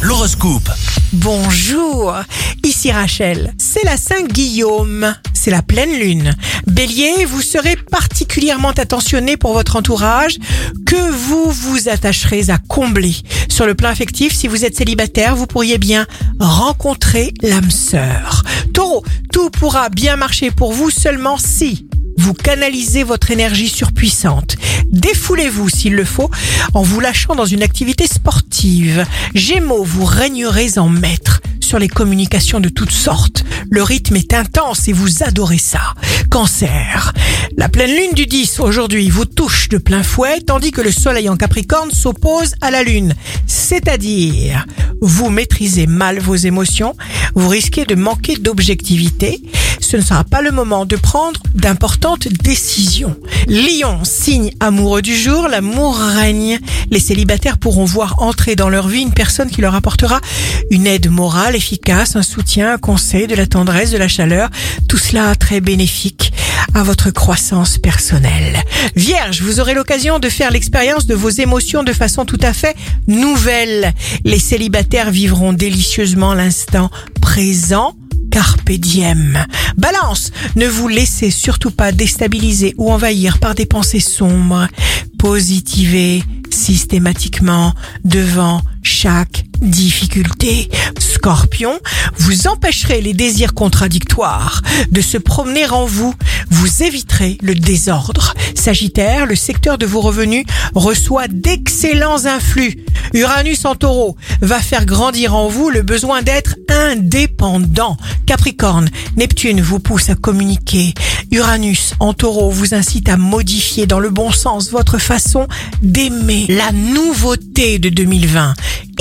L'horoscope. Bonjour, ici Rachel. C'est la Saint Guillaume, c'est la pleine lune. Bélier, vous serez particulièrement attentionné pour votre entourage que vous vous attacherez à combler. Sur le plan affectif, si vous êtes célibataire, vous pourriez bien rencontrer l'âme sœur. Taureau, tout pourra bien marcher pour vous seulement si vous canalisez votre énergie surpuissante. Défoulez-vous s'il le faut en vous lâchant dans une activité sportive. Gémeaux, vous régnerez en maître sur les communications de toutes sortes. Le rythme est intense et vous adorez ça. Cancer, la pleine lune du 10 aujourd'hui vous touche de plein fouet tandis que le soleil en Capricorne s'oppose à la lune. C'est-à-dire, vous maîtrisez mal vos émotions, vous risquez de manquer d'objectivité ce ne sera pas le moment de prendre d'importantes décisions. Lion, signe amoureux du jour, l'amour règne. Les célibataires pourront voir entrer dans leur vie une personne qui leur apportera une aide morale efficace, un soutien, un conseil, de la tendresse, de la chaleur. Tout cela très bénéfique à votre croissance personnelle. Vierge, vous aurez l'occasion de faire l'expérience de vos émotions de façon tout à fait nouvelle. Les célibataires vivront délicieusement l'instant présent Carpe diem. Balance, ne vous laissez surtout pas déstabiliser ou envahir par des pensées sombres. Positivez systématiquement devant chaque difficulté. Scorpion, vous empêcherez les désirs contradictoires de se promener en vous. Vous éviterez le désordre. Sagittaire, le secteur de vos revenus reçoit d'excellents influx. Uranus en taureau va faire grandir en vous le besoin d'être indépendant. Capricorne, Neptune vous pousse à communiquer. Uranus en taureau vous incite à modifier dans le bon sens votre façon d'aimer. La nouveauté de 2020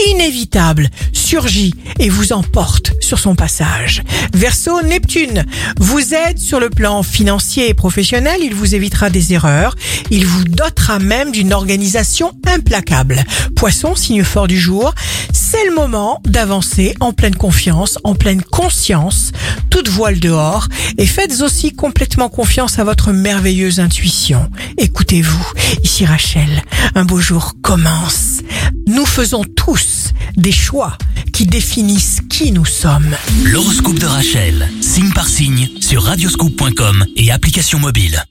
inévitable surgit et vous emporte sur son passage. Verseau, Neptune vous aide sur le plan financier et professionnel, il vous évitera des erreurs, il vous dotera même d'une organisation implacable. Poisson, signe fort du jour, c'est le moment d'avancer en pleine confiance, en pleine conscience, toute voile dehors, et faites aussi complètement confiance à votre merveilleuse intuition. Écoutez-vous, ici Rachel, un beau jour commence. Nous faisons tous des choix qui définissent qui nous sommes. L'horoscope de Rachel, signe par signe, sur radioscoop.com et application mobile.